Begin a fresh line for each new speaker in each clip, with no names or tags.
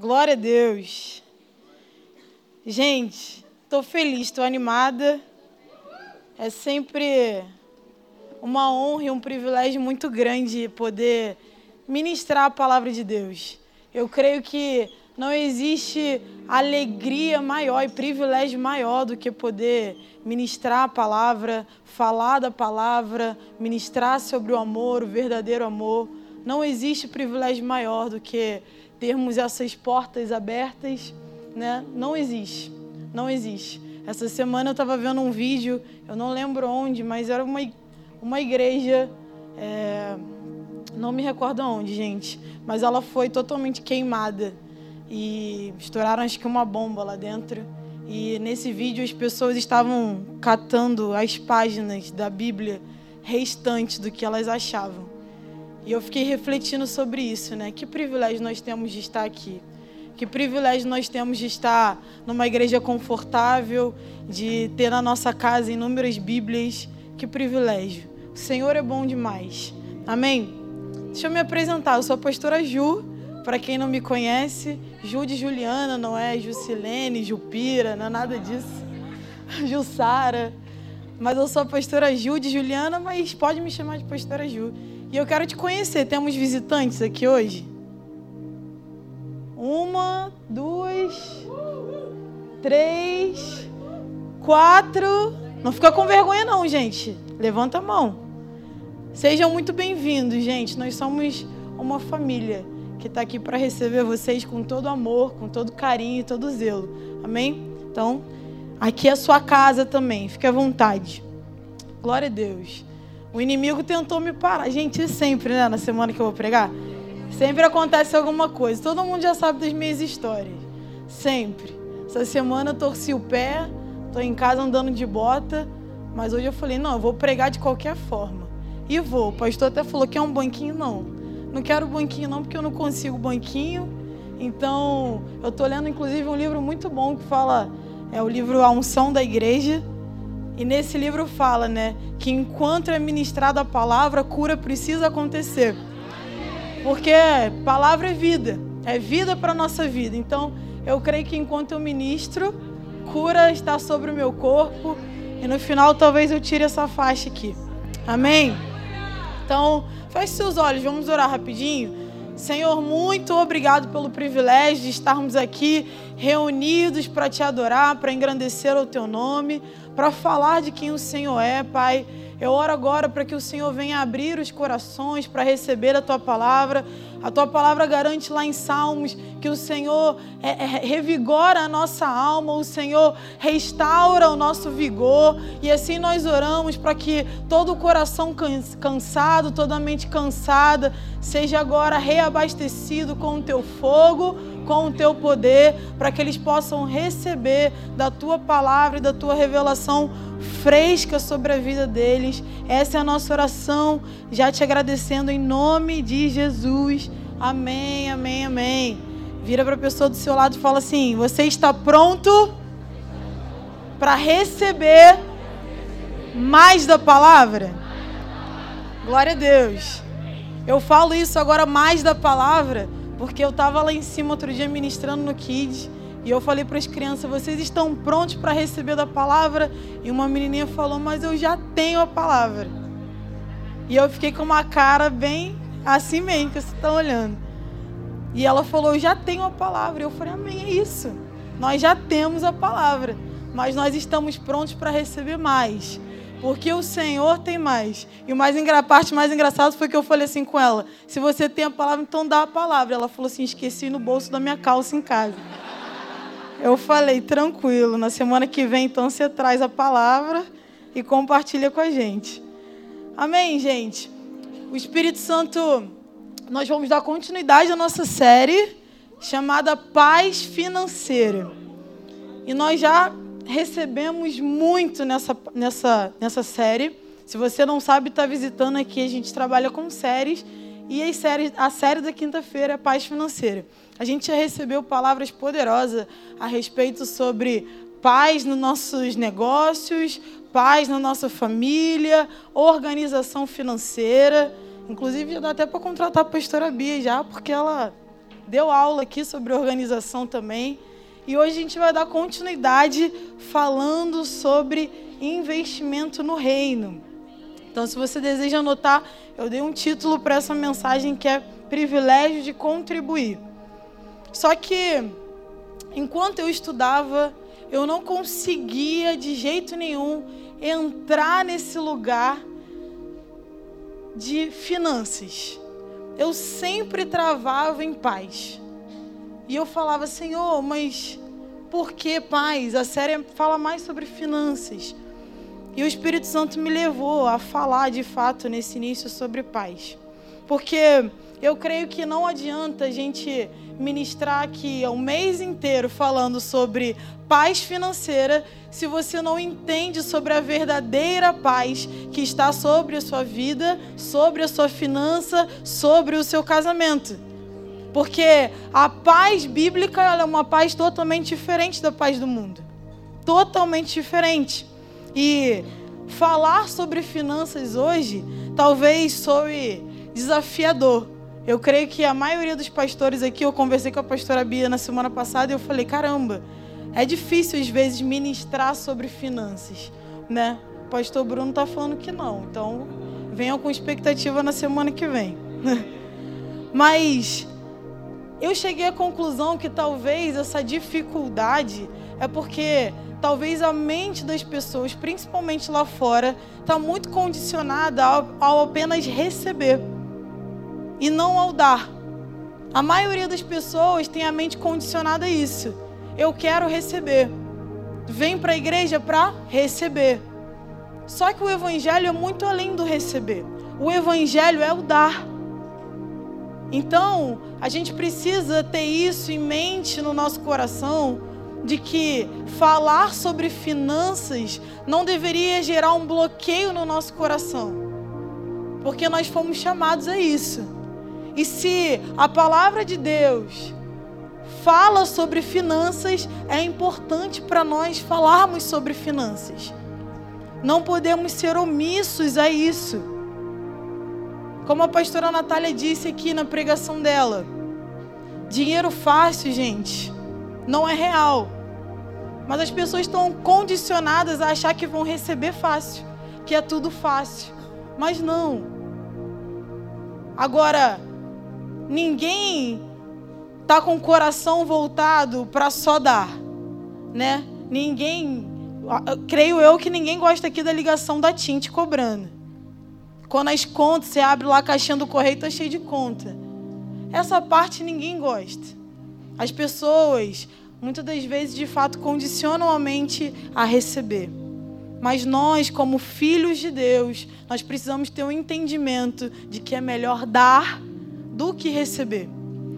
Glória a Deus. Gente, estou feliz, estou animada. É sempre uma honra e um privilégio muito grande poder ministrar a palavra de Deus. Eu creio que não existe alegria maior e privilégio maior do que poder ministrar a palavra, falar da palavra, ministrar sobre o amor, o verdadeiro amor. Não existe privilégio maior do que termos essas portas abertas, né? Não existe, não existe. Essa semana eu estava vendo um vídeo, eu não lembro onde, mas era uma, uma igreja, é, não me recordo onde, gente, mas ela foi totalmente queimada e estouraram acho que uma bomba lá dentro. E nesse vídeo as pessoas estavam catando as páginas da Bíblia restantes do que elas achavam. E eu fiquei refletindo sobre isso, né? Que privilégio nós temos de estar aqui. Que privilégio nós temos de estar numa igreja confortável, de ter na nossa casa inúmeras Bíblias. Que privilégio. O Senhor é bom demais. Amém? Deixa eu me apresentar. Eu sou a pastora Ju. Para quem não me conhece, Ju de Juliana, não é Jusilene, Jupira, não é nada disso. Jussara. Mas eu sou a pastora Ju de Juliana, mas pode me chamar de pastora Ju. E eu quero te conhecer. Temos visitantes aqui hoje? Uma, duas, três, quatro. Não fica com vergonha, não, gente. Levanta a mão. Sejam muito bem-vindos, gente. Nós somos uma família que está aqui para receber vocês com todo amor, com todo carinho e todo zelo. Amém? Então, aqui é a sua casa também. Fique à vontade. Glória a Deus. O inimigo tentou me parar. Gente, sempre, né? Na semana que eu vou pregar. Sempre acontece alguma coisa. Todo mundo já sabe das minhas histórias. Sempre. Essa semana eu torci o pé, estou em casa andando de bota. Mas hoje eu falei, não, eu vou pregar de qualquer forma. E vou. O pastor até falou que é um banquinho, não. Não quero banquinho, não, porque eu não consigo banquinho. Então, eu estou lendo, inclusive, um livro muito bom que fala. É o livro A Unção da Igreja e nesse livro fala, né, que enquanto é ministrada a palavra, cura precisa acontecer. Porque palavra é vida, é vida para nossa vida. Então, eu creio que enquanto eu ministro, cura está sobre o meu corpo e no final talvez eu tire essa faixa aqui. Amém. Então, feche seus olhos, vamos orar rapidinho. Senhor, muito obrigado pelo privilégio de estarmos aqui reunidos para te adorar, para engrandecer o teu nome para falar de quem o Senhor é, Pai. Eu oro agora para que o Senhor venha abrir os corações para receber a tua palavra. A tua palavra garante lá em Salmos que o Senhor é, é, revigora a nossa alma, o Senhor restaura o nosso vigor. E assim nós oramos para que todo o coração cansado, toda a mente cansada, seja agora reabastecido com o teu fogo com o teu poder, para que eles possam receber da tua palavra e da tua revelação fresca sobre a vida deles. Essa é a nossa oração, já te agradecendo em nome de Jesus. Amém, amém, amém. Vira para a pessoa do seu lado e fala assim: Você está pronto para receber mais da palavra? Glória a Deus. Eu falo isso agora mais da palavra porque eu estava lá em cima outro dia ministrando no Kids e eu falei para as crianças: vocês estão prontos para receber da palavra? E uma menininha falou: mas eu já tenho a palavra. E eu fiquei com uma cara bem assim mesmo, que vocês estão olhando. E ela falou: eu já tenho a palavra. E eu falei: amém, é isso. Nós já temos a palavra, mas nós estamos prontos para receber mais. Porque o Senhor tem mais. E o mais a parte mais engraçada foi que eu falei assim com ela: se você tem a palavra, então dá a palavra. Ela falou assim: esqueci no bolso da minha calça em casa. Eu falei: tranquilo, na semana que vem então você traz a palavra e compartilha com a gente. Amém, gente? O Espírito Santo, nós vamos dar continuidade à nossa série chamada Paz Financeira. E nós já recebemos muito nessa, nessa, nessa série. Se você não sabe, está visitando aqui, a gente trabalha com séries. E as séries, a série da quinta-feira é Paz Financeira. A gente já recebeu palavras poderosas a respeito sobre paz nos nossos negócios, paz na nossa família, organização financeira. Inclusive, já dá até para contratar a pastora Bia já, porque ela deu aula aqui sobre organização também. E hoje a gente vai dar continuidade falando sobre investimento no reino. Então, se você deseja anotar, eu dei um título para essa mensagem que é Privilégio de Contribuir. Só que, enquanto eu estudava, eu não conseguia de jeito nenhum entrar nesse lugar de finanças. Eu sempre travava em paz. E eu falava, Senhor, mas por que paz? A série fala mais sobre finanças. E o Espírito Santo me levou a falar de fato nesse início sobre paz. Porque eu creio que não adianta a gente ministrar aqui o mês inteiro falando sobre paz financeira se você não entende sobre a verdadeira paz que está sobre a sua vida, sobre a sua finança, sobre o seu casamento. Porque a paz bíblica é uma paz totalmente diferente da paz do mundo. Totalmente diferente. E falar sobre finanças hoje talvez soe desafiador. Eu creio que a maioria dos pastores aqui, eu conversei com a pastora Bia na semana passada e eu falei: caramba, é difícil às vezes ministrar sobre finanças, né? O pastor Bruno tá falando que não, então venham com expectativa na semana que vem. Mas eu cheguei à conclusão que talvez essa dificuldade é porque talvez a mente das pessoas, principalmente lá fora, está muito condicionada ao, ao, apenas receber e não ao dar. A maioria das pessoas tem a mente condicionada a isso. Eu quero receber. Vem para a igreja para receber. Só que o evangelho é muito além do receber. O evangelho é o dar. Então, a gente precisa ter isso em mente no nosso coração de que falar sobre finanças não deveria gerar um bloqueio no nosso coração, porque nós fomos chamados a isso. E se a palavra de Deus fala sobre finanças, é importante para nós falarmos sobre finanças. Não podemos ser omissos a isso. Como a pastora Natália disse aqui na pregação dela, dinheiro fácil, gente não é real. Mas as pessoas estão condicionadas a achar que vão receber fácil, que é tudo fácil. Mas não. Agora, ninguém está com o coração voltado para só dar, né? Ninguém, creio eu que ninguém gosta aqui da ligação da Tinte cobrando. Quando as contas, você abre lá a caixinha do correio, está cheio de conta. Essa parte ninguém gosta. As pessoas, muitas das vezes, de fato, condicionam a mente a receber. Mas nós, como filhos de Deus, nós precisamos ter um entendimento de que é melhor dar do que receber.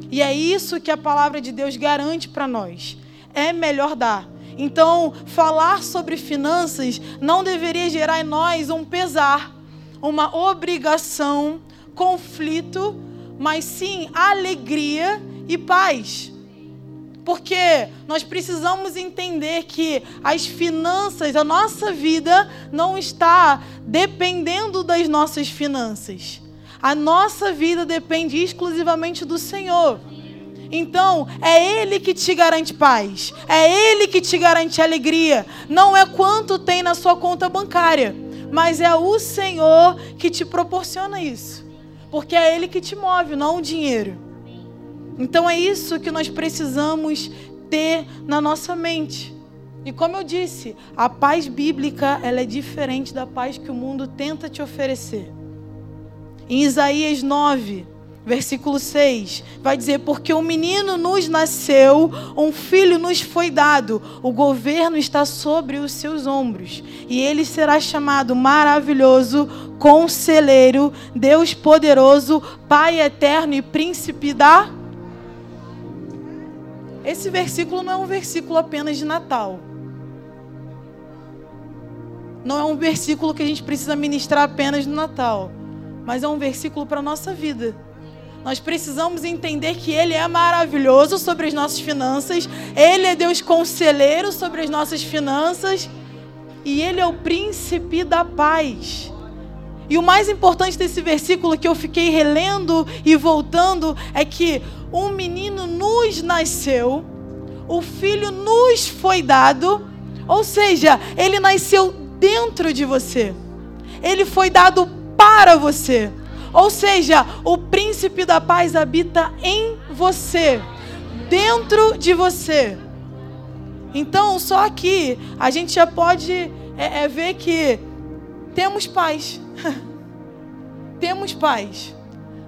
E é isso que a palavra de Deus garante para nós. É melhor dar. Então, falar sobre finanças não deveria gerar em nós um pesar, uma obrigação, conflito, mas sim alegria e paz. Porque nós precisamos entender que as finanças, a nossa vida não está dependendo das nossas finanças. A nossa vida depende exclusivamente do Senhor. Então, é Ele que te garante paz, é Ele que te garante alegria. Não é quanto tem na sua conta bancária, mas é o Senhor que te proporciona isso. Porque é Ele que te move, não o dinheiro. Então é isso que nós precisamos ter na nossa mente. E como eu disse, a paz bíblica ela é diferente da paz que o mundo tenta te oferecer. Em Isaías 9, versículo 6, vai dizer: Porque um menino nos nasceu, um filho nos foi dado, o governo está sobre os seus ombros, e ele será chamado maravilhoso, conselheiro, Deus poderoso, Pai eterno e príncipe da esse versículo não é um versículo apenas de Natal. Não é um versículo que a gente precisa ministrar apenas no Natal, mas é um versículo para a nossa vida. Nós precisamos entender que Ele é maravilhoso sobre as nossas finanças, Ele é Deus conselheiro sobre as nossas finanças, e Ele é o príncipe da paz. E o mais importante desse versículo que eu fiquei relendo e voltando é que um menino nos nasceu, o filho nos foi dado, ou seja, ele nasceu dentro de você, ele foi dado para você. Ou seja, o príncipe da paz habita em você, dentro de você. Então, só aqui a gente já pode é, é, ver que temos paz. temos paz.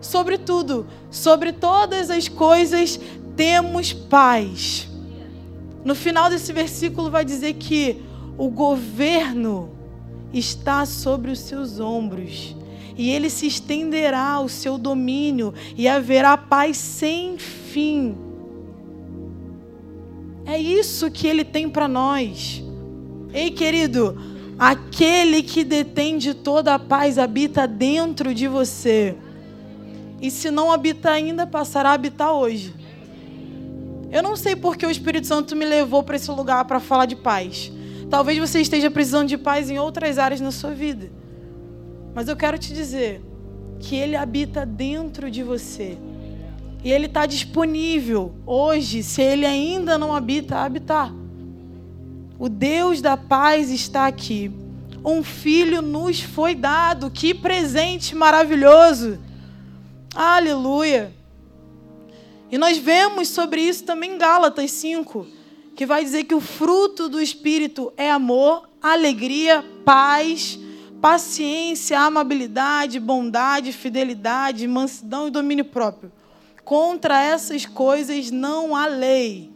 Sobre tudo, sobre todas as coisas, temos paz. No final desse versículo vai dizer que o governo está sobre os seus ombros e ele se estenderá o seu domínio e haverá paz sem fim. É isso que ele tem para nós. Ei, querido, aquele que detém de toda a paz habita dentro de você. E se não habita ainda, passará a habitar hoje. Eu não sei porque o Espírito Santo me levou para esse lugar para falar de paz. Talvez você esteja precisando de paz em outras áreas na sua vida. Mas eu quero te dizer que Ele habita dentro de você. E Ele está disponível hoje, se Ele ainda não habita, a habitar. O Deus da paz está aqui. Um filho nos foi dado. Que presente maravilhoso. Aleluia. E nós vemos sobre isso também em Gálatas 5, que vai dizer que o fruto do Espírito é amor, alegria, paz, paciência, amabilidade, bondade, fidelidade, mansidão e domínio próprio. Contra essas coisas não há lei.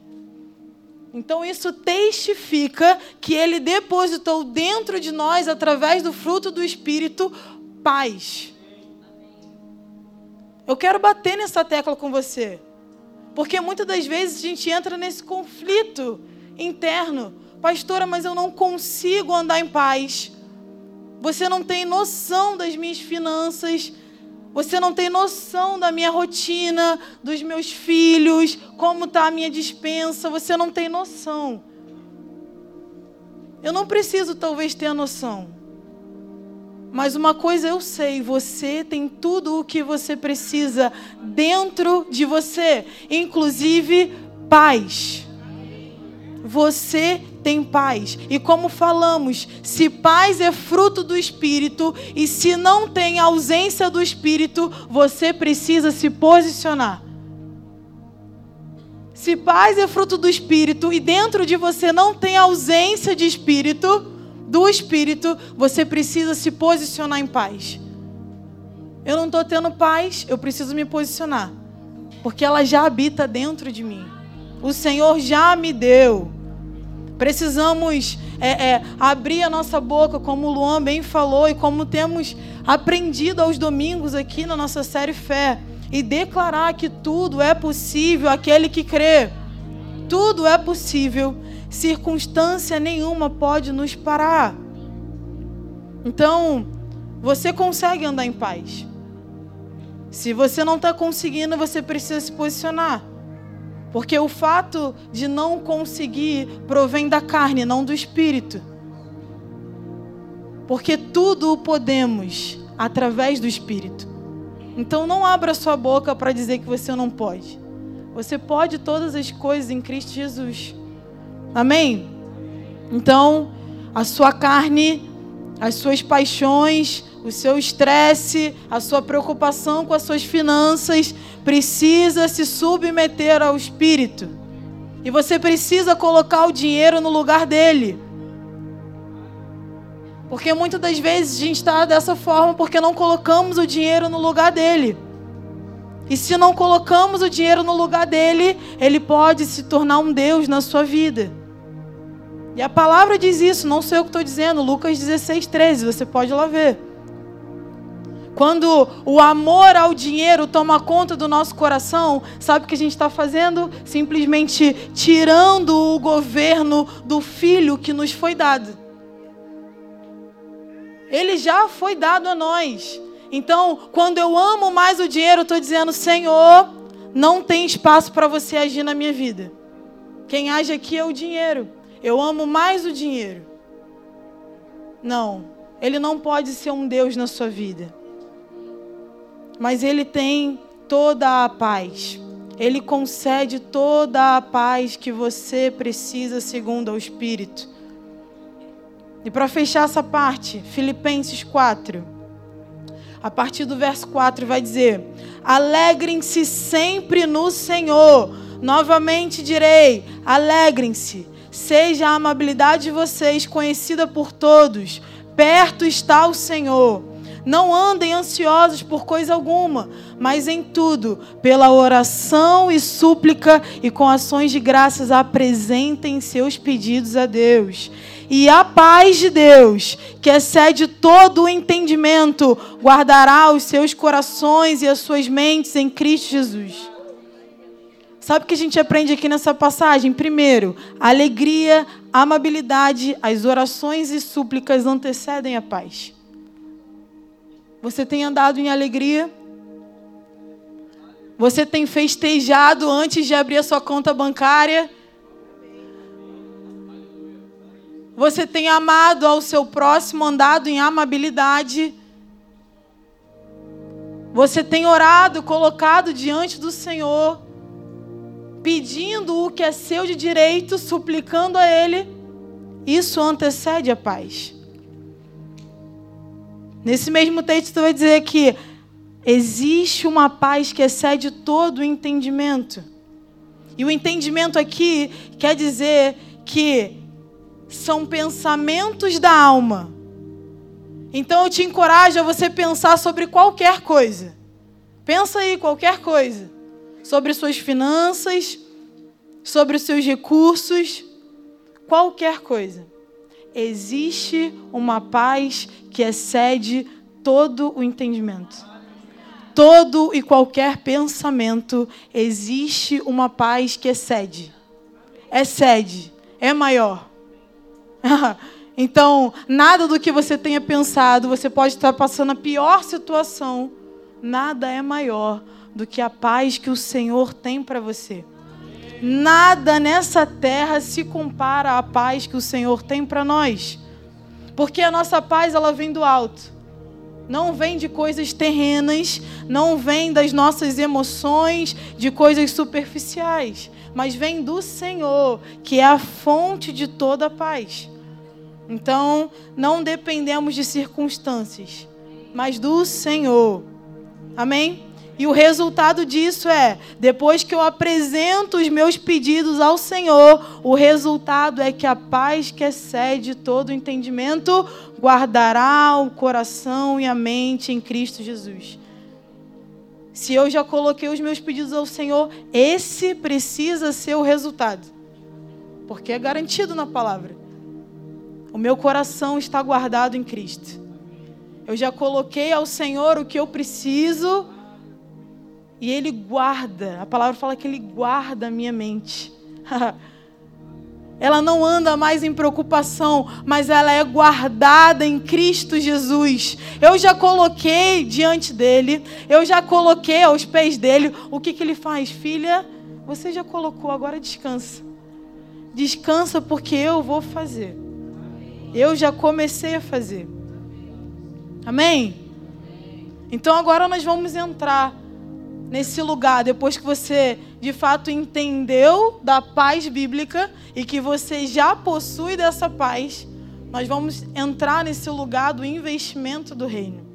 Então isso testifica que ele depositou dentro de nós, através do fruto do Espírito, paz. Eu quero bater nessa tecla com você. Porque muitas das vezes a gente entra nesse conflito interno. Pastora, mas eu não consigo andar em paz. Você não tem noção das minhas finanças. Você não tem noção da minha rotina, dos meus filhos, como está a minha dispensa. Você não tem noção. Eu não preciso, talvez, ter a noção. Mas uma coisa eu sei: você tem tudo o que você precisa dentro de você, inclusive paz. Você tem paz. E como falamos, se paz é fruto do Espírito e se não tem ausência do Espírito, você precisa se posicionar. Se paz é fruto do Espírito e dentro de você não tem ausência de Espírito, do Espírito, você precisa se posicionar em paz. Eu não estou tendo paz, eu preciso me posicionar. Porque ela já habita dentro de mim. O Senhor já me deu. Precisamos é, é, abrir a nossa boca, como o Luan bem falou, e como temos aprendido aos domingos aqui na nossa série Fé, e declarar que tudo é possível aquele que crê. Tudo é possível, circunstância nenhuma pode nos parar. Então, você consegue andar em paz. Se você não está conseguindo, você precisa se posicionar. Porque o fato de não conseguir provém da carne, não do espírito. Porque tudo o podemos através do espírito. Então não abra sua boca para dizer que você não pode. Você pode todas as coisas em Cristo Jesus. Amém? Então, a sua carne, as suas paixões, o seu estresse, a sua preocupação com as suas finanças, precisa se submeter ao Espírito. E você precisa colocar o dinheiro no lugar dele. Porque muitas das vezes a gente está dessa forma porque não colocamos o dinheiro no lugar dele. E se não colocamos o dinheiro no lugar dele, ele pode se tornar um Deus na sua vida. E a palavra diz isso, não sei o que estou dizendo, Lucas 16, 13, você pode lá ver. Quando o amor ao dinheiro toma conta do nosso coração, sabe o que a gente está fazendo? Simplesmente tirando o governo do filho que nos foi dado. Ele já foi dado a nós. Então, quando eu amo mais o dinheiro, estou dizendo: Senhor, não tem espaço para você agir na minha vida. Quem age aqui é o dinheiro. Eu amo mais o dinheiro. Não. ele não pode ser um Deus na sua vida. Mas ele tem toda a paz. Ele concede toda a paz que você precisa segundo o Espírito. E para fechar essa parte, Filipenses 4, a partir do verso 4 vai dizer: Alegrem-se sempre no Senhor. Novamente direi: alegrem-se. Seja a amabilidade de vocês conhecida por todos. Perto está o Senhor. Não andem ansiosos por coisa alguma, mas em tudo, pela oração e súplica e com ações de graças, apresentem seus pedidos a Deus. E a paz de Deus, que excede todo o entendimento, guardará os seus corações e as suas mentes em Cristo Jesus. Sabe o que a gente aprende aqui nessa passagem? Primeiro, alegria, amabilidade, as orações e súplicas antecedem a paz. Você tem andado em alegria? Você tem festejado antes de abrir a sua conta bancária? Você tem amado ao seu próximo, andado em amabilidade? Você tem orado, colocado diante do Senhor, pedindo o que é seu de direito, suplicando a Ele? Isso antecede a paz. Nesse mesmo texto vai dizer que existe uma paz que excede todo o entendimento. E o entendimento aqui quer dizer que são pensamentos da alma. Então eu te encorajo a você pensar sobre qualquer coisa. Pensa aí, qualquer coisa. Sobre suas finanças, sobre os seus recursos, qualquer coisa existe uma paz que excede todo o entendimento. Todo e qualquer pensamento, existe uma paz que excede. Excede, é maior. então, nada do que você tenha pensado, você pode estar passando a pior situação, nada é maior do que a paz que o Senhor tem para você. Nada nessa terra se compara à paz que o Senhor tem para nós. Porque a nossa paz ela vem do alto. Não vem de coisas terrenas, não vem das nossas emoções, de coisas superficiais, mas vem do Senhor, que é a fonte de toda a paz. Então, não dependemos de circunstâncias, mas do Senhor. Amém? E o resultado disso é, depois que eu apresento os meus pedidos ao Senhor, o resultado é que a paz que excede todo o entendimento guardará o coração e a mente em Cristo Jesus. Se eu já coloquei os meus pedidos ao Senhor, esse precisa ser o resultado. Porque é garantido na palavra. O meu coração está guardado em Cristo. Eu já coloquei ao Senhor o que eu preciso e Ele guarda, a palavra fala que Ele guarda a minha mente. ela não anda mais em preocupação, mas ela é guardada em Cristo Jesus. Eu já coloquei diante dele, eu já coloquei aos pés dele. O que, que ele faz? Filha, você já colocou, agora descansa. Descansa porque eu vou fazer. Eu já comecei a fazer. Amém? Então agora nós vamos entrar nesse lugar, depois que você de fato entendeu da paz bíblica e que você já possui dessa paz, nós vamos entrar nesse lugar do investimento do reino.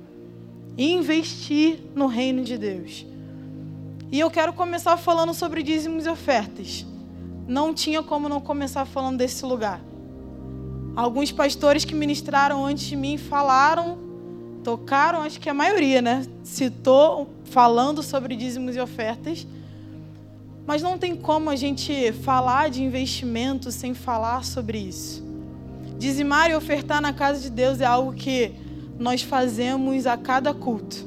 Investir no reino de Deus. E eu quero começar falando sobre dízimos e ofertas. Não tinha como não começar falando desse lugar. Alguns pastores que ministraram antes de mim falaram tocaram, acho que a maioria, né? Citou falando sobre dízimos e ofertas. Mas não tem como a gente falar de investimento sem falar sobre isso. Dizimar e ofertar na casa de Deus é algo que nós fazemos a cada culto.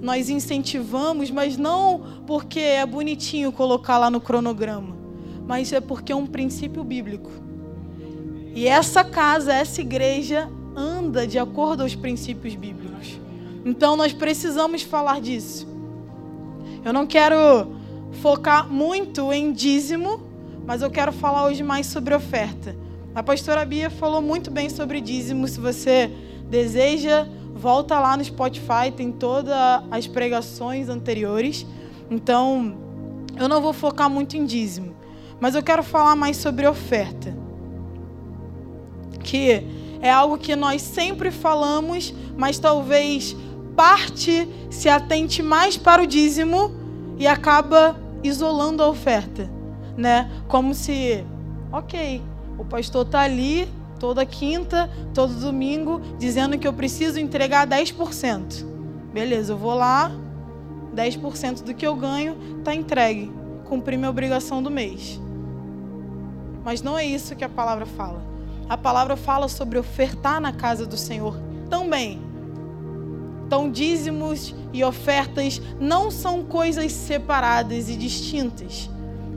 Nós incentivamos, mas não porque é bonitinho colocar lá no cronograma, mas é porque é um princípio bíblico. E essa casa, essa igreja anda de acordo aos princípios bíblicos. Então nós precisamos falar disso. Eu não quero focar muito em dízimo, mas eu quero falar hoje mais sobre oferta. A pastora Bia falou muito bem sobre dízimo. Se você deseja, volta lá no Spotify, tem todas as pregações anteriores. Então, eu não vou focar muito em dízimo, mas eu quero falar mais sobre oferta. Que é algo que nós sempre falamos, mas talvez parte se atente mais para o dízimo e acaba isolando a oferta, né? Como se, ok, o pastor tá ali toda quinta, todo domingo, dizendo que eu preciso entregar 10%. Beleza, eu vou lá, 10% do que eu ganho está entregue, cumpri minha obrigação do mês. Mas não é isso que a palavra fala. A palavra fala sobre ofertar na casa do Senhor também. Então, dízimos e ofertas não são coisas separadas e distintas.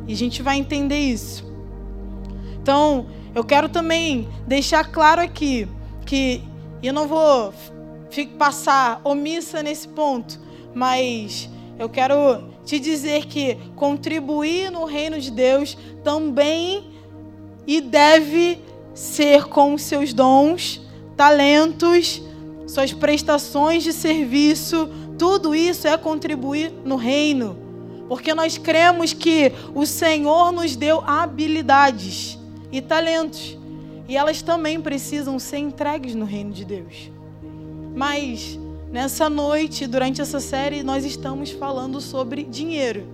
E a gente vai entender isso. Então, eu quero também deixar claro aqui que eu não vou passar omissa nesse ponto, mas eu quero te dizer que contribuir no reino de Deus também e deve ser com seus dons, talentos, suas prestações de serviço, tudo isso é contribuir no reino. Porque nós cremos que o Senhor nos deu habilidades e talentos. E elas também precisam ser entregues no reino de Deus. Mas nessa noite, durante essa série, nós estamos falando sobre dinheiro.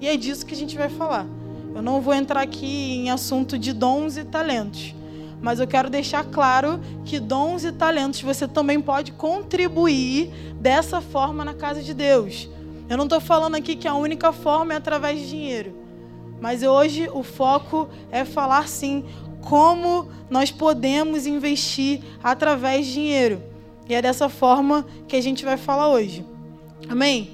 E é disso que a gente vai falar. Eu não vou entrar aqui em assunto de dons e talentos. Mas eu quero deixar claro que dons e talentos você também pode contribuir dessa forma na casa de Deus. Eu não estou falando aqui que a única forma é através de dinheiro. Mas hoje o foco é falar sim como nós podemos investir através de dinheiro. E é dessa forma que a gente vai falar hoje. Amém?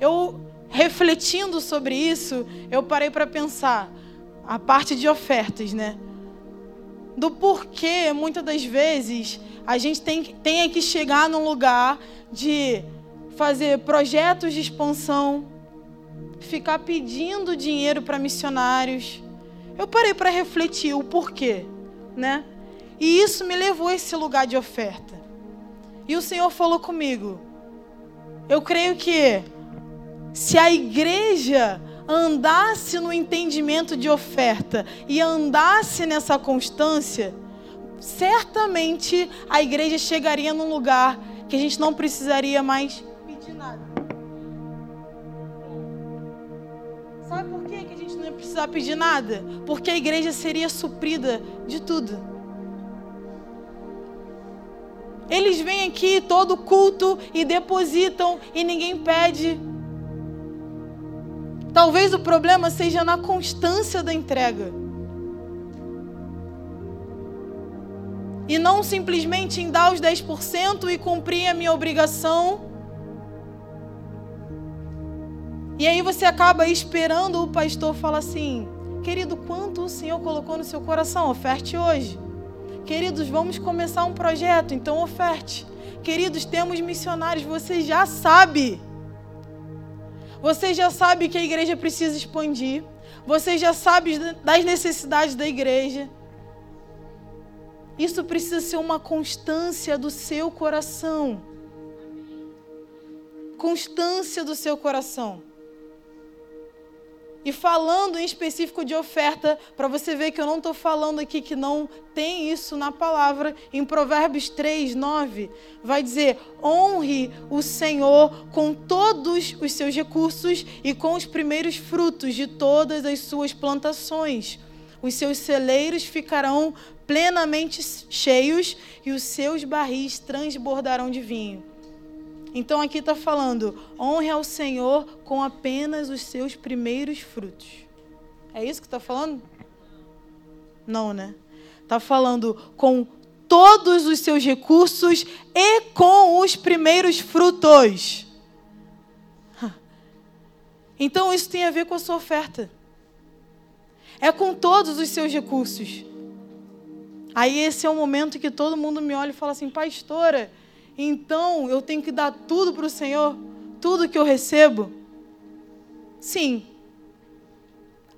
Eu refletindo sobre isso, eu parei para pensar a parte de ofertas, né? Do porquê muitas das vezes a gente tem, tem que chegar num lugar de fazer projetos de expansão, ficar pedindo dinheiro para missionários. Eu parei para refletir o porquê, né? E isso me levou a esse lugar de oferta. E o Senhor falou comigo. Eu creio que se a igreja andasse no entendimento de oferta e andasse nessa constância, certamente a igreja chegaria num lugar que a gente não precisaria mais pedir nada. Sabe por que a gente não ia precisar pedir nada? Porque a igreja seria suprida de tudo. Eles vêm aqui todo culto e depositam e ninguém pede. Talvez o problema seja na constância da entrega. E não simplesmente em dar os 10% e cumprir a minha obrigação E aí você acaba esperando o pastor falar assim: querido, quanto o Senhor colocou no seu coração? Oferte hoje. Queridos, vamos começar um projeto, então oferte. Queridos, temos missionários, você já sabe. Você já sabe que a igreja precisa expandir. Você já sabe das necessidades da igreja. Isso precisa ser uma constância do seu coração. Constância do seu coração. E falando em específico de oferta, para você ver que eu não estou falando aqui que não tem isso na palavra, em Provérbios 3, 9, vai dizer: honre o Senhor com todos os seus recursos e com os primeiros frutos de todas as suas plantações. Os seus celeiros ficarão plenamente cheios e os seus barris transbordarão de vinho. Então aqui está falando: honre ao Senhor com apenas os seus primeiros frutos. É isso que está falando? Não, né? Está falando com todos os seus recursos e com os primeiros frutos. Então isso tem a ver com a sua oferta. É com todos os seus recursos. Aí esse é o momento que todo mundo me olha e fala assim, pastora, então eu tenho que dar tudo para o Senhor, tudo que eu recebo? Sim,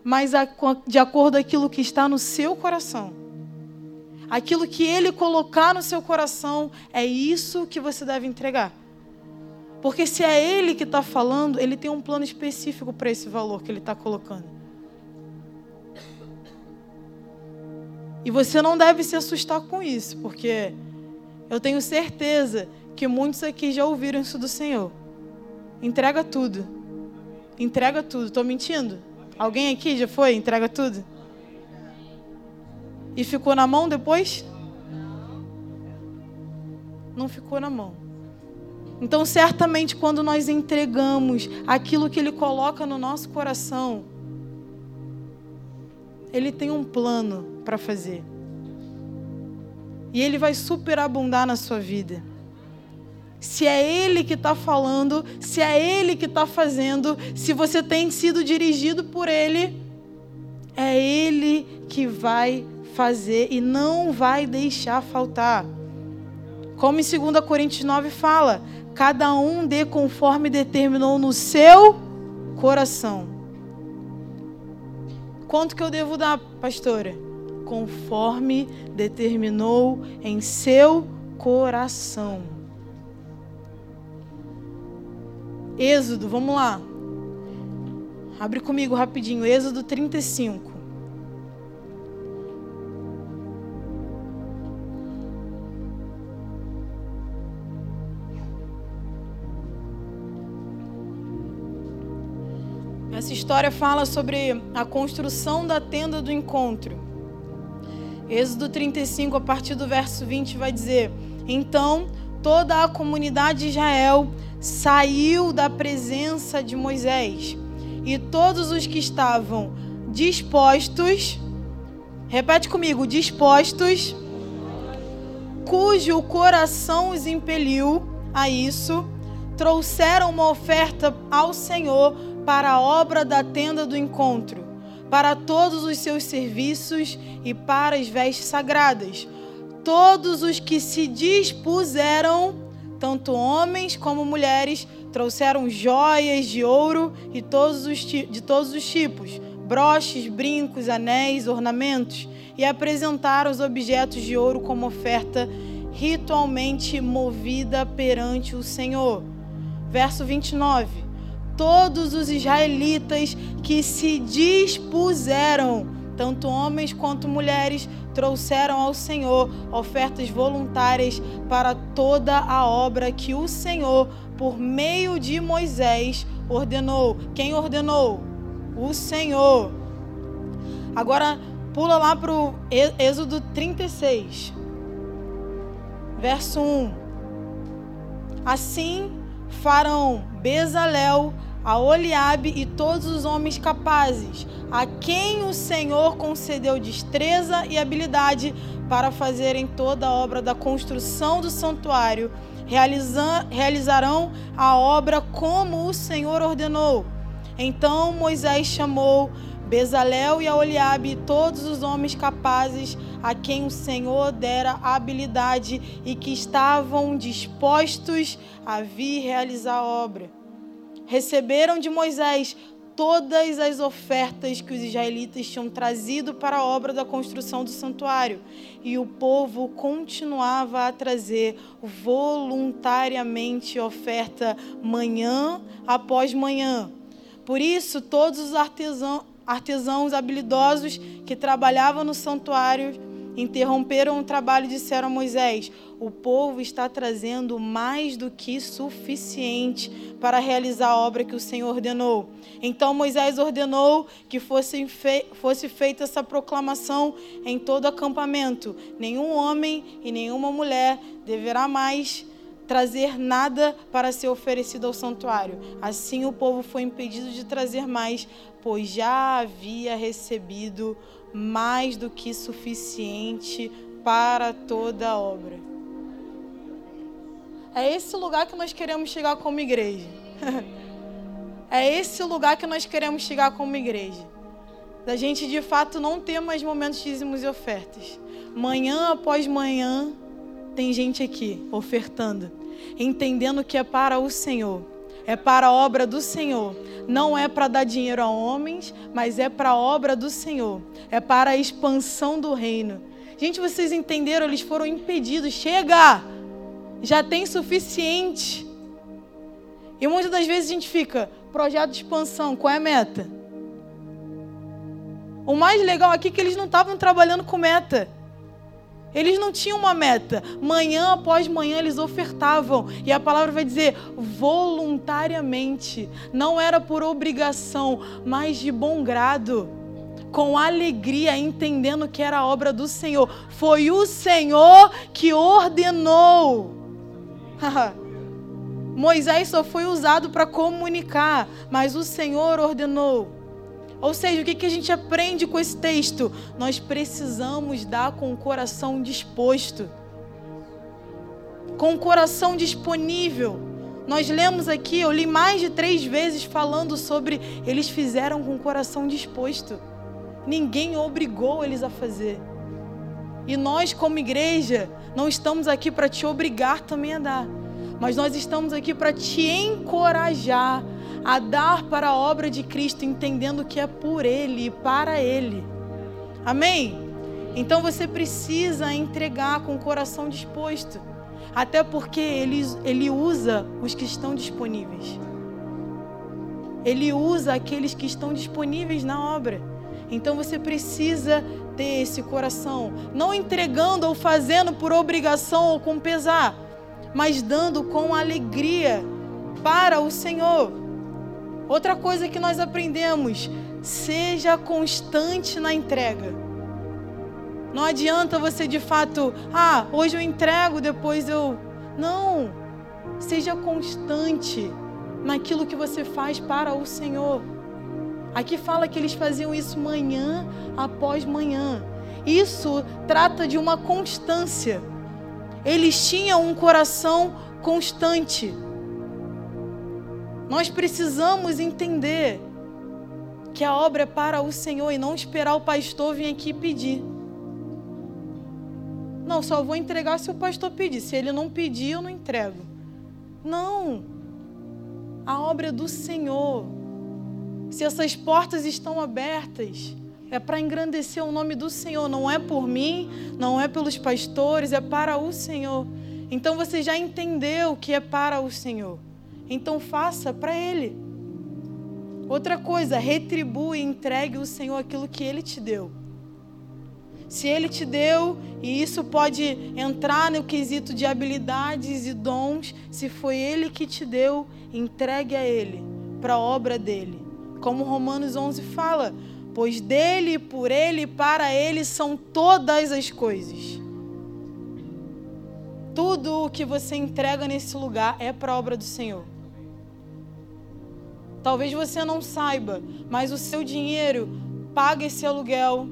mas de acordo com aquilo que está no seu coração. Aquilo que Ele colocar no seu coração, é isso que você deve entregar. Porque se é Ele que está falando, Ele tem um plano específico para esse valor que Ele está colocando. E você não deve se assustar com isso, porque eu tenho certeza que muitos aqui já ouviram isso do Senhor. Entrega tudo. Entrega tudo. Estou mentindo? Alguém aqui já foi? Entrega tudo? E ficou na mão depois? Não ficou na mão. Então, certamente, quando nós entregamos aquilo que Ele coloca no nosso coração, Ele tem um plano para fazer. E Ele vai superabundar na sua vida. Se é Ele que está falando, se é Ele que está fazendo, se você tem sido dirigido por Ele, é Ele que vai fazer e não vai deixar faltar. Como em 2 Coríntios 9 fala, cada um dê conforme determinou no seu coração. Quanto que eu devo dar, pastora? Conforme determinou em seu coração. Êxodo, vamos lá. Abre comigo rapidinho, Êxodo 35. Essa história fala sobre a construção da tenda do encontro. Êxodo 35, a partir do verso 20, vai dizer: Então toda a comunidade de Israel saiu da presença de Moisés, e todos os que estavam dispostos, repete comigo, dispostos, cujo coração os impeliu a isso, trouxeram uma oferta ao Senhor para a obra da tenda do encontro, para todos os seus serviços e para as vestes sagradas. Todos os que se dispuseram, tanto homens como mulheres, trouxeram joias de ouro e todos os, de todos os tipos, broches, brincos, anéis, ornamentos, e apresentaram os objetos de ouro como oferta ritualmente movida perante o Senhor. Verso 29 todos os israelitas que se dispuseram, tanto homens quanto mulheres, trouxeram ao Senhor ofertas voluntárias para toda a obra que o Senhor, por meio de Moisés, ordenou. Quem ordenou? O Senhor. Agora, pula lá para o Êxodo 36, verso 1. Assim farão Bezalel, a Oliabe e todos os homens capazes, a quem o Senhor concedeu destreza e habilidade para fazerem toda a obra da construção do santuário, realizarão a obra como o Senhor ordenou. Então Moisés chamou Bezalel e a Oliabe todos os homens capazes a quem o Senhor dera habilidade e que estavam dispostos a vir realizar a obra receberam de Moisés todas as ofertas que os israelitas tinham trazido para a obra da construção do santuário. E o povo continuava a trazer voluntariamente oferta manhã após manhã. Por isso, todos os artesãos, artesãos habilidosos que trabalhavam no santuário interromperam o trabalho e disseram a Moisés: O povo está trazendo mais do que suficiente para realizar a obra que o Senhor ordenou. Então Moisés ordenou que fosse, fosse feita essa proclamação em todo acampamento: nenhum homem e nenhuma mulher deverá mais trazer nada para ser oferecido ao santuário. Assim o povo foi impedido de trazer mais, pois já havia recebido mais do que suficiente para toda a obra. É esse lugar que nós queremos chegar como igreja. é esse lugar que nós queremos chegar como igreja. Da gente de fato não ter mais momentos de dízimos e ofertas. Manhã após manhã tem gente aqui ofertando, entendendo que é para o Senhor é para a obra do Senhor. Não é para dar dinheiro a homens, mas é para a obra do Senhor. É para a expansão do reino. Gente, vocês entenderam? Eles foram impedidos. Chega! Já tem suficiente. E muitas das vezes a gente fica, projeto de expansão, qual é a meta? O mais legal aqui é que eles não estavam trabalhando com meta. Eles não tinham uma meta. Manhã após manhã eles ofertavam. E a palavra vai dizer voluntariamente. Não era por obrigação, mas de bom grado. Com alegria, entendendo que era a obra do Senhor. Foi o Senhor que ordenou. Moisés só foi usado para comunicar, mas o Senhor ordenou. Ou seja, o que, que a gente aprende com esse texto? Nós precisamos dar com o coração disposto, com o coração disponível. Nós lemos aqui, eu li mais de três vezes falando sobre eles fizeram com o coração disposto. Ninguém obrigou eles a fazer. E nós, como igreja, não estamos aqui para te obrigar também a dar, mas nós estamos aqui para te encorajar a dar para a obra de Cristo, entendendo que é por Ele e para Ele. Amém? Então você precisa entregar com o coração disposto, até porque Ele, ele usa os que estão disponíveis. Ele usa aqueles que estão disponíveis na obra. Então você precisa ter esse coração, não entregando ou fazendo por obrigação ou com pesar, mas dando com alegria para o Senhor. Outra coisa que nós aprendemos: seja constante na entrega. Não adianta você de fato, ah, hoje eu entrego, depois eu. Não. Seja constante naquilo que você faz para o Senhor. Aqui fala que eles faziam isso manhã após manhã. Isso trata de uma constância. Eles tinham um coração constante. Nós precisamos entender que a obra é para o Senhor e não esperar o pastor vir aqui pedir. Não, só vou entregar se o pastor pedir. Se ele não pedir, eu não entrego. Não. A obra é do Senhor. Se essas portas estão abertas, é para engrandecer o nome do Senhor. Não é por mim, não é pelos pastores, é para o Senhor. Então você já entendeu que é para o Senhor. Então faça para Ele. Outra coisa, retribua e entregue ao Senhor aquilo que Ele te deu. Se Ele te deu, e isso pode entrar no quesito de habilidades e dons, se foi Ele que te deu, entregue a Ele, para a obra dele. Como Romanos 11 fala, pois dele, por ele, para ele são todas as coisas. Tudo o que você entrega nesse lugar é para a obra do Senhor. Talvez você não saiba, mas o seu dinheiro paga esse aluguel,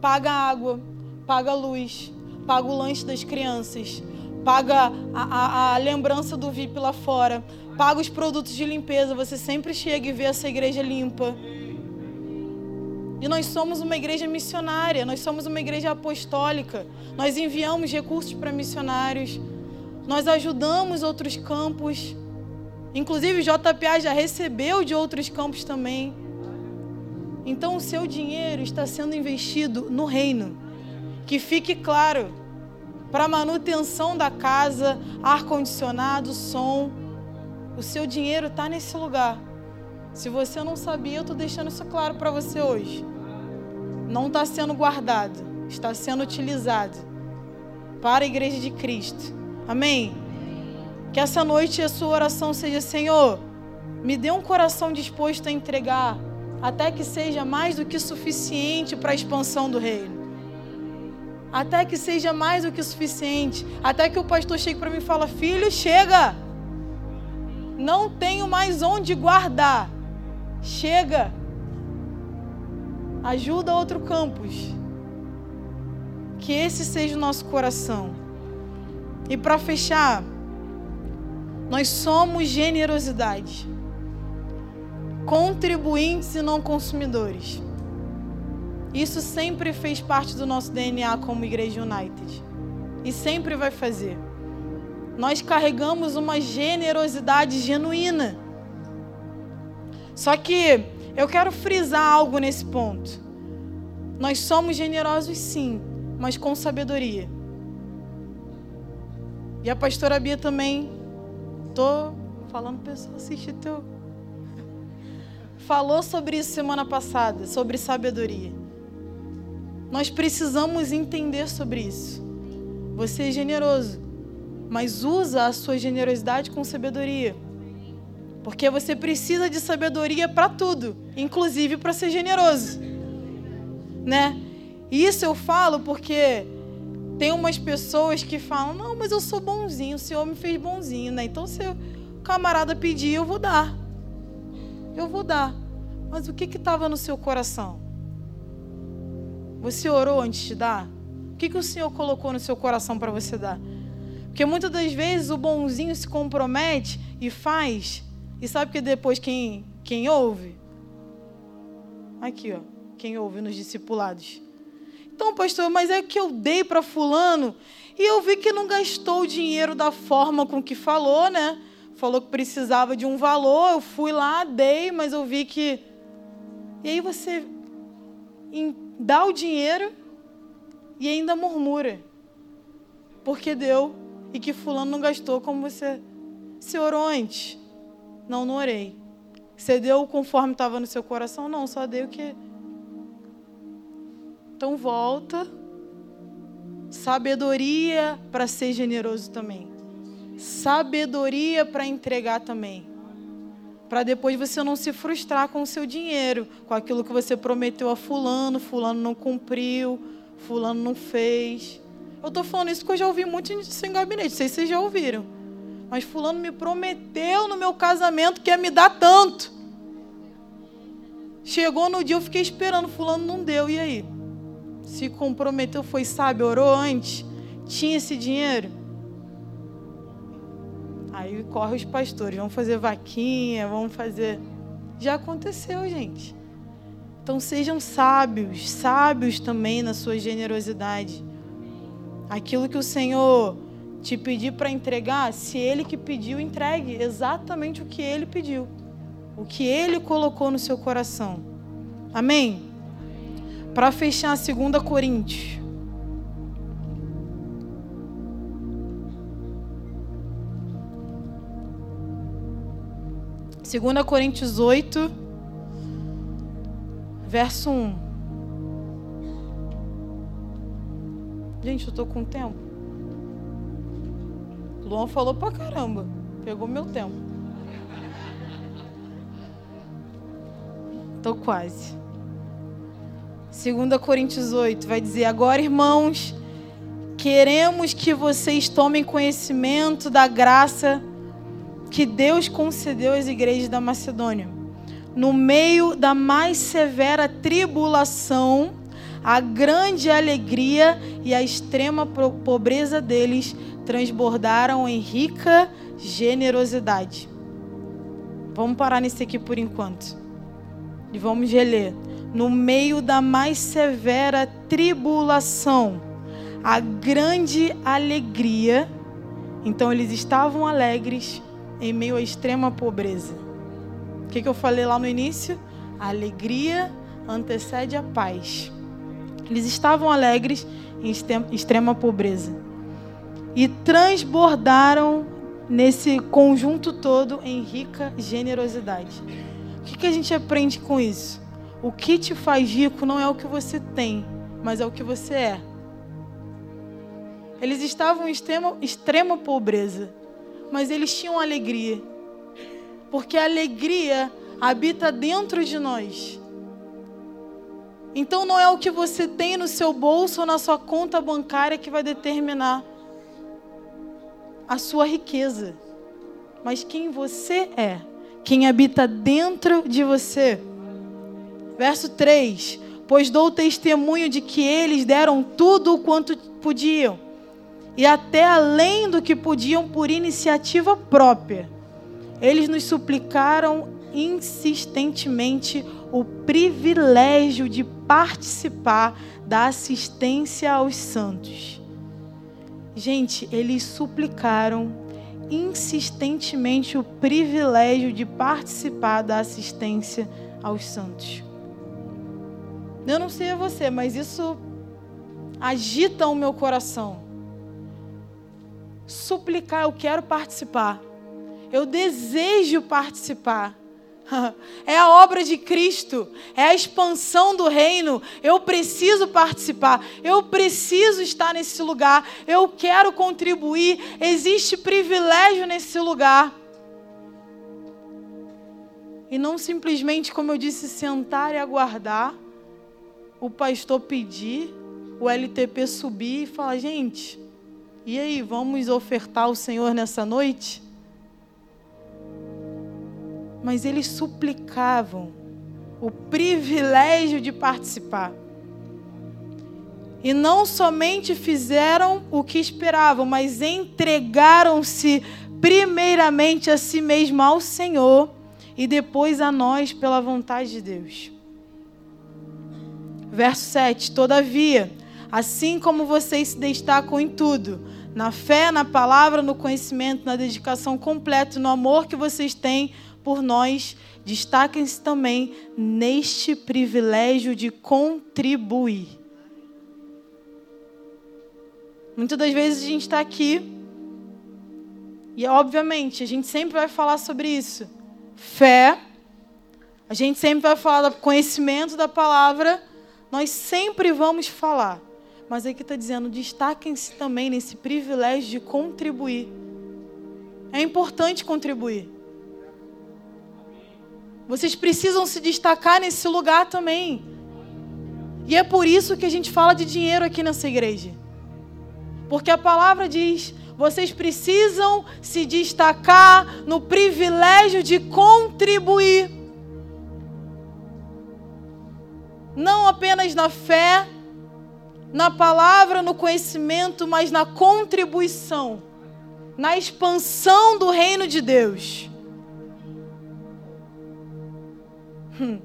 paga água, paga luz, paga o lanche das crianças, paga a, a, a lembrança do VIP lá fora, paga os produtos de limpeza. Você sempre chega e vê essa igreja limpa. E nós somos uma igreja missionária, nós somos uma igreja apostólica. Nós enviamos recursos para missionários, nós ajudamos outros campos. Inclusive, o JPA já recebeu de outros campos também. Então, o seu dinheiro está sendo investido no reino. Que fique claro, para manutenção da casa, ar-condicionado, som. O seu dinheiro está nesse lugar. Se você não sabia, eu estou deixando isso claro para você hoje. Não está sendo guardado, está sendo utilizado para a igreja de Cristo. Amém? Que essa noite a sua oração seja: Senhor, me dê um coração disposto a entregar, até que seja mais do que suficiente para a expansão do reino. Até que seja mais do que suficiente. Até que o pastor chegue para mim e fale: Filho, chega. Não tenho mais onde guardar. Chega. Ajuda outro campus. Que esse seja o nosso coração. E para fechar, nós somos generosidade. Contribuintes e não consumidores. Isso sempre fez parte do nosso DNA como Igreja United. E sempre vai fazer. Nós carregamos uma generosidade genuína. Só que eu quero frisar algo nesse ponto. Nós somos generosos sim, mas com sabedoria. E a pastora Bia também, tô falando pessoal assistir teu. Falou sobre isso semana passada, sobre sabedoria. Nós precisamos entender sobre isso. Você é generoso, mas usa a sua generosidade com sabedoria. Porque você precisa de sabedoria para tudo, inclusive para ser generoso. Né? Isso eu falo porque tem umas pessoas que falam: "Não, mas eu sou bonzinho, o Senhor me fez bonzinho", né? Então se o camarada pedir, eu vou dar. Eu vou dar. Mas o que estava no seu coração? Você orou antes de dar? O que, que o Senhor colocou no seu coração para você dar? Porque muitas das vezes o bonzinho se compromete e faz. E sabe que depois quem, quem ouve? Aqui, ó. Quem ouve nos discipulados. Então, pastor, mas é que eu dei para fulano e eu vi que não gastou o dinheiro da forma com que falou, né? Falou que precisava de um valor, eu fui lá, dei, mas eu vi que. E aí você dá o dinheiro e ainda murmura. Porque deu e que fulano não gastou como você se orou antes. Não, não orei. Você deu conforme estava no seu coração? Não, só dei o que. Então volta. Sabedoria para ser generoso também. Sabedoria para entregar também para depois você não se frustrar com o seu dinheiro, com aquilo que você prometeu a fulano, fulano não cumpriu, fulano não fez. Eu estou falando isso porque eu já ouvi muito isso em gabinete, não sei se vocês já ouviram. Mas fulano me prometeu no meu casamento que ia me dar tanto. Chegou no dia, eu fiquei esperando, fulano não deu, e aí? Se comprometeu, foi sábio, orou antes, tinha esse dinheiro? Aí corre os pastores, vamos fazer vaquinha, vamos fazer. Já aconteceu, gente. Então sejam sábios, sábios também na sua generosidade. Aquilo que o Senhor te pedir para entregar, se Ele que pediu, entregue exatamente o que Ele pediu, o que Ele colocou no seu coração. Amém? Para fechar, 2 Coríntios 2 Coríntios 8, verso 1. Gente, eu tô com tempo. Luan falou pra caramba. Pegou meu tempo. Tô quase. 2 Coríntios 8 vai dizer: Agora, irmãos, queremos que vocês tomem conhecimento da graça que Deus concedeu às igrejas da Macedônia. No meio da mais severa tribulação, a grande alegria e a extrema pobreza deles transbordaram em rica generosidade. Vamos parar nisso aqui por enquanto. E vamos reler. No meio da mais severa tribulação, a grande alegria. Então eles estavam alegres em meio à extrema pobreza. O que, que eu falei lá no início? A alegria antecede a paz. Eles estavam alegres em extrema pobreza e transbordaram nesse conjunto todo em rica generosidade. O que, que a gente aprende com isso? O que te faz rico não é o que você tem, mas é o que você é. Eles estavam em extrema, extrema pobreza, mas eles tinham alegria. Porque a alegria habita dentro de nós. Então não é o que você tem no seu bolso ou na sua conta bancária que vai determinar a sua riqueza, mas quem você é, quem habita dentro de você. Verso 3: Pois dou testemunho de que eles deram tudo o quanto podiam e até além do que podiam por iniciativa própria. Eles nos suplicaram insistentemente o privilégio de participar da assistência aos santos. Gente, eles suplicaram insistentemente o privilégio de participar da assistência aos santos. Eu não sei a você, mas isso agitam o meu coração. Suplicar, eu quero participar. Eu desejo participar. É a obra de Cristo, é a expansão do reino. Eu preciso participar, eu preciso estar nesse lugar, eu quero contribuir. Existe privilégio nesse lugar. E não simplesmente, como eu disse, sentar e aguardar o pastor pedir, o LTP subir e falar: gente, e aí, vamos ofertar ao Senhor nessa noite? mas eles suplicavam o privilégio de participar. E não somente fizeram o que esperavam, mas entregaram-se primeiramente a si mesmo ao Senhor e depois a nós pela vontade de Deus. Verso 7: Todavia, assim como vocês se destacam em tudo, na fé, na palavra, no conhecimento, na dedicação completa, no amor que vocês têm por nós, destaquem-se também neste privilégio de contribuir. Muitas das vezes a gente está aqui e, obviamente, a gente sempre vai falar sobre isso. Fé, a gente sempre vai falar do conhecimento da palavra, nós sempre vamos falar. Mas aqui está dizendo, destaquem-se também nesse privilégio de contribuir. É importante contribuir. Vocês precisam se destacar nesse lugar também. E é por isso que a gente fala de dinheiro aqui nessa igreja. Porque a palavra diz: vocês precisam se destacar no privilégio de contribuir. Não apenas na fé, na palavra, no conhecimento, mas na contribuição, na expansão do reino de Deus. Hum.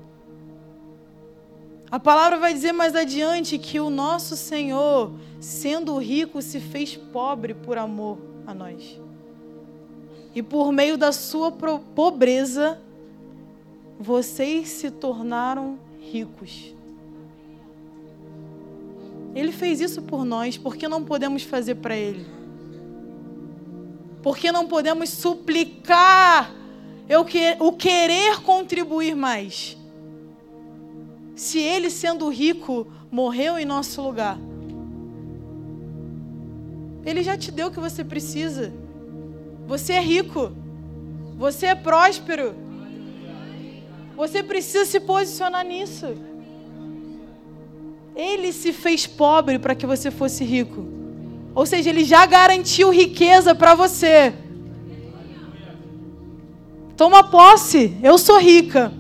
A palavra vai dizer mais adiante que o nosso Senhor, sendo rico, se fez pobre por amor a nós. E por meio da sua pobreza, vocês se tornaram ricos. Ele fez isso por nós, por que não podemos fazer para Ele? Por que não podemos suplicar eu que, o querer contribuir mais. Se ele, sendo rico, morreu em nosso lugar, ele já te deu o que você precisa. Você é rico. Você é próspero. Você precisa se posicionar nisso. Ele se fez pobre para que você fosse rico. Ou seja, ele já garantiu riqueza para você. Toma posse. Eu sou rica.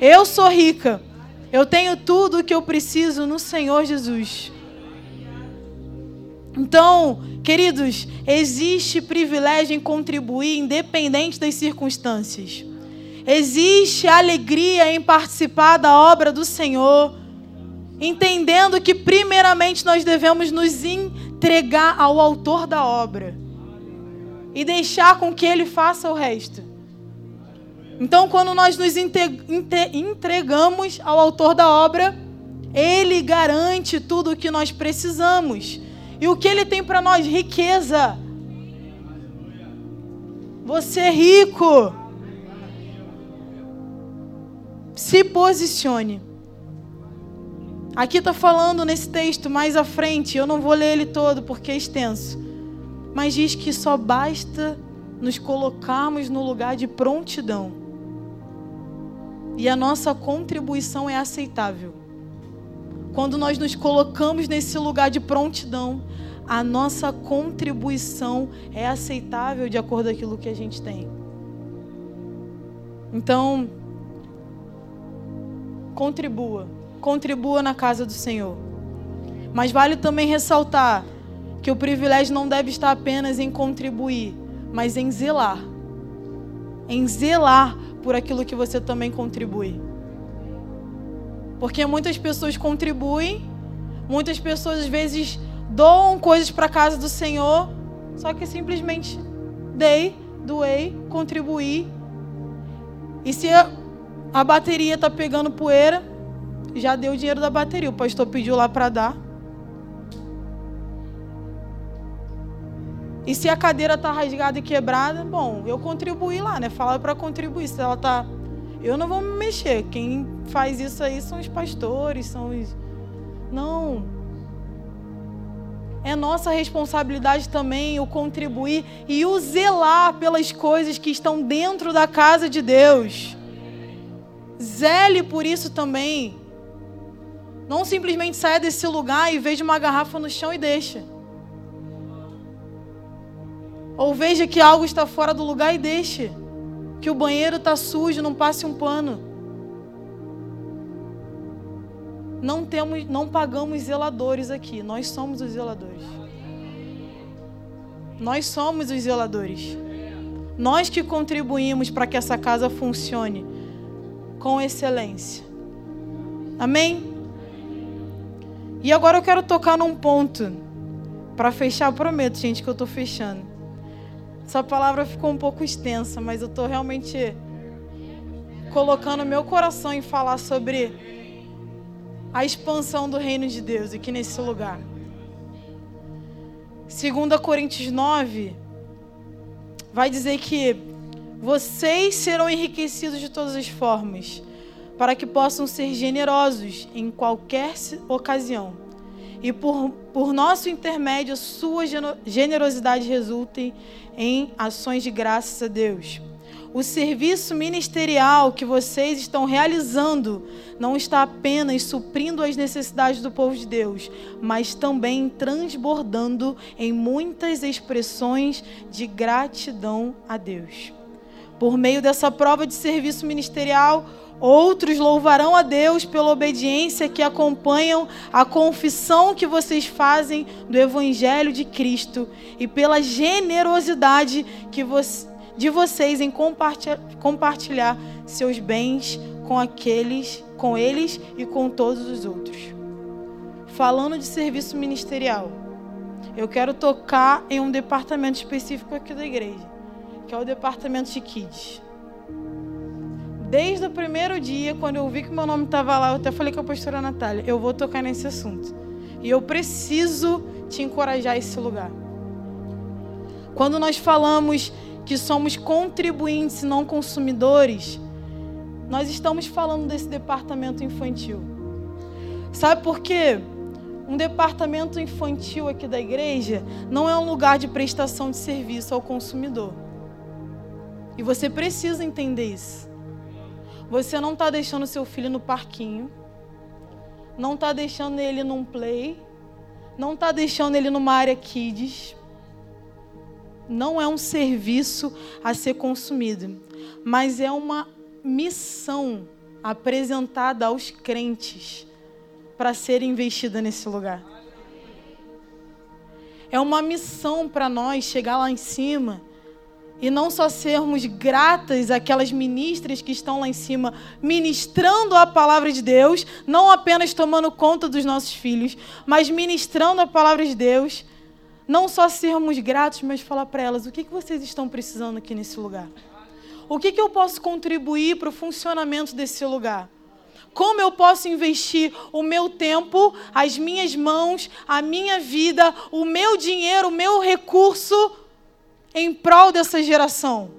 Eu sou rica. Eu tenho tudo o que eu preciso no Senhor Jesus. Então, queridos, existe privilégio em contribuir, independente das circunstâncias. Existe alegria em participar da obra do Senhor, entendendo que, primeiramente, nós devemos nos entregar ao Autor da obra e deixar com que Ele faça o resto. Então, quando nós nos entregamos ao autor da obra, ele garante tudo o que nós precisamos. E o que ele tem para nós? Riqueza. Você é rico. Se posicione. Aqui está falando nesse texto mais à frente, eu não vou ler ele todo porque é extenso. Mas diz que só basta nos colocarmos no lugar de prontidão e a nossa contribuição é aceitável. Quando nós nos colocamos nesse lugar de prontidão, a nossa contribuição é aceitável de acordo com aquilo que a gente tem. Então, contribua, contribua na casa do Senhor. Mas vale também ressaltar que o privilégio não deve estar apenas em contribuir, mas em zelar. Em zelar por aquilo que você também contribui. Porque muitas pessoas contribuem, muitas pessoas às vezes doam coisas para a casa do Senhor, só que simplesmente dei, doei, contribuí. E se a bateria está pegando poeira, já deu o dinheiro da bateria. O pastor pediu lá para dar. E se a cadeira tá rasgada e quebrada, bom, eu contribuí lá, né? Fala para contribuir. Se ela tá, eu não vou me mexer. Quem faz isso aí são os pastores, são os Não. É nossa responsabilidade também o contribuir e o zelar pelas coisas que estão dentro da casa de Deus. Zele por isso também. Não simplesmente saia desse lugar e veja uma garrafa no chão e deixa. Ou veja que algo está fora do lugar e deixe. Que o banheiro está sujo, não passe um pano. Não temos, não pagamos zeladores aqui. Nós somos os zeladores. Nós somos os zeladores. Nós que contribuímos para que essa casa funcione com excelência. Amém? E agora eu quero tocar num ponto. Para fechar, eu prometo, gente, que eu estou fechando. Essa palavra ficou um pouco extensa, mas eu estou realmente colocando meu coração em falar sobre a expansão do reino de Deus aqui nesse lugar. 2 Coríntios 9 vai dizer que vocês serão enriquecidos de todas as formas, para que possam ser generosos em qualquer ocasião e por, por nosso intermédio, sua generosidade resulte em ações de graças a Deus. O serviço ministerial que vocês estão realizando não está apenas suprindo as necessidades do povo de Deus, mas também transbordando em muitas expressões de gratidão a Deus. Por meio dessa prova de serviço ministerial, Outros louvarão a Deus pela obediência que acompanham a confissão que vocês fazem do Evangelho de Cristo e pela generosidade que de vocês em compartilhar seus bens com aqueles, com eles e com todos os outros. Falando de serviço ministerial, eu quero tocar em um departamento específico aqui da igreja, que é o departamento de kids. Desde o primeiro dia, quando eu vi que meu nome estava lá, eu até falei com a pastora Natália, eu vou tocar nesse assunto. E eu preciso te encorajar a esse lugar. Quando nós falamos que somos contribuintes e não consumidores, nós estamos falando desse departamento infantil. Sabe por quê? Um departamento infantil aqui da igreja não é um lugar de prestação de serviço ao consumidor. E você precisa entender isso. Você não está deixando seu filho no parquinho, não está deixando ele num play, não está deixando ele numa área kids. Não é um serviço a ser consumido, mas é uma missão apresentada aos crentes para ser investida nesse lugar. É uma missão para nós chegar lá em cima e não só sermos gratas àquelas ministras que estão lá em cima ministrando a palavra de Deus, não apenas tomando conta dos nossos filhos, mas ministrando a palavra de Deus. Não só sermos gratos, mas falar para elas o que, que vocês estão precisando aqui nesse lugar. O que, que eu posso contribuir para o funcionamento desse lugar? Como eu posso investir o meu tempo, as minhas mãos, a minha vida, o meu dinheiro, o meu recurso em prol dessa geração.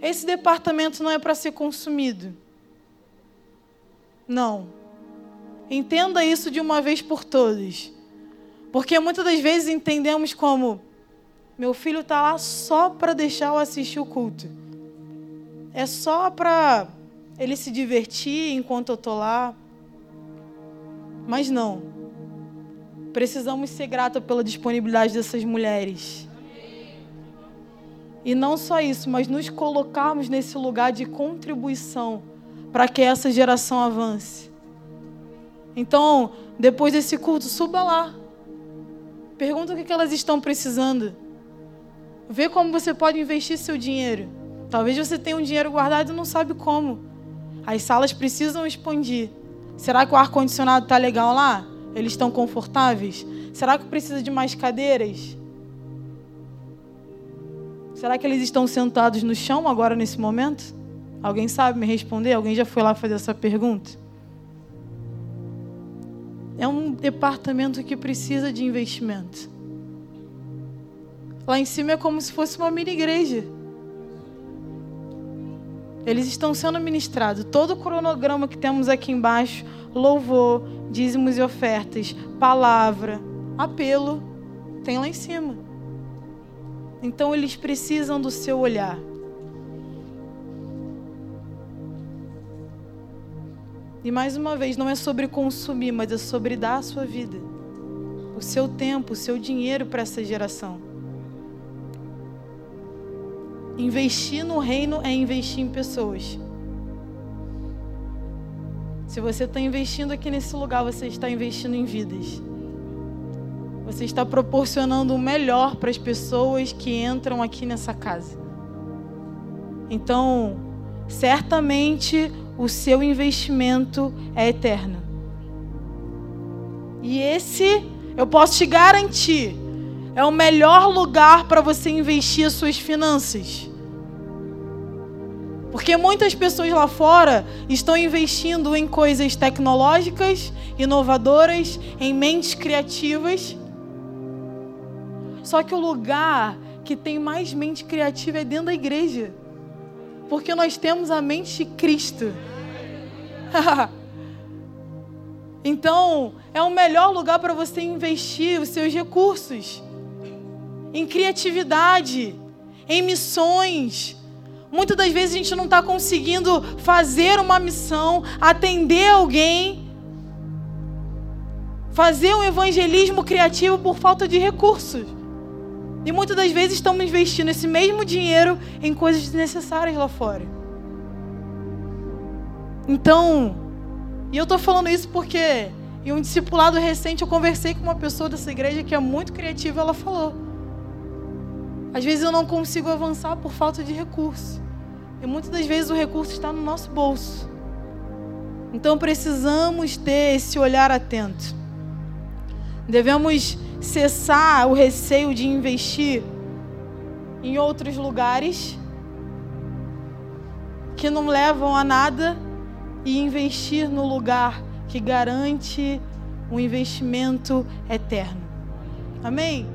Esse departamento não é para ser consumido. Não. Entenda isso de uma vez por todas. Porque muitas das vezes entendemos como meu filho está lá só para deixar eu assistir o culto. É só para ele se divertir enquanto eu estou lá. Mas não. Precisamos ser gratos pela disponibilidade dessas mulheres. E não só isso, mas nos colocarmos nesse lugar de contribuição para que essa geração avance. Então, depois desse culto, suba lá. Pergunta o que elas estão precisando. Vê como você pode investir seu dinheiro. Talvez você tenha um dinheiro guardado e não sabe como. As salas precisam expandir. Será que o ar-condicionado está legal lá? Eles estão confortáveis? Será que precisa de mais cadeiras? Será que eles estão sentados no chão agora nesse momento? Alguém sabe me responder? Alguém já foi lá fazer essa pergunta? É um departamento que precisa de investimento. Lá em cima é como se fosse uma mini igreja. Eles estão sendo ministrados. Todo o cronograma que temos aqui embaixo, louvor, dízimos e ofertas, palavra, apelo, tem lá em cima. Então eles precisam do seu olhar. E mais uma vez, não é sobre consumir, mas é sobre dar a sua vida, o seu tempo, o seu dinheiro para essa geração. Investir no reino é investir em pessoas. Se você está investindo aqui nesse lugar, você está investindo em vidas. Você está proporcionando o melhor para as pessoas que entram aqui nessa casa. Então, certamente o seu investimento é eterno. E esse, eu posso te garantir, é o melhor lugar para você investir as suas finanças. Porque muitas pessoas lá fora estão investindo em coisas tecnológicas, inovadoras, em mentes criativas. Só que o lugar que tem mais mente criativa é dentro da igreja. Porque nós temos a mente de Cristo. então, é o melhor lugar para você investir os seus recursos em criatividade, em missões. Muitas das vezes a gente não está conseguindo fazer uma missão, atender alguém, fazer um evangelismo criativo por falta de recursos. E muitas das vezes estamos investindo esse mesmo dinheiro em coisas desnecessárias lá fora. Então, e eu estou falando isso porque em um discipulado recente eu conversei com uma pessoa dessa igreja que é muito criativa, ela falou: às vezes eu não consigo avançar por falta de recurso. E muitas das vezes o recurso está no nosso bolso. Então precisamos ter esse olhar atento. Devemos cessar o receio de investir em outros lugares que não levam a nada e investir no lugar que garante um investimento eterno. Amém?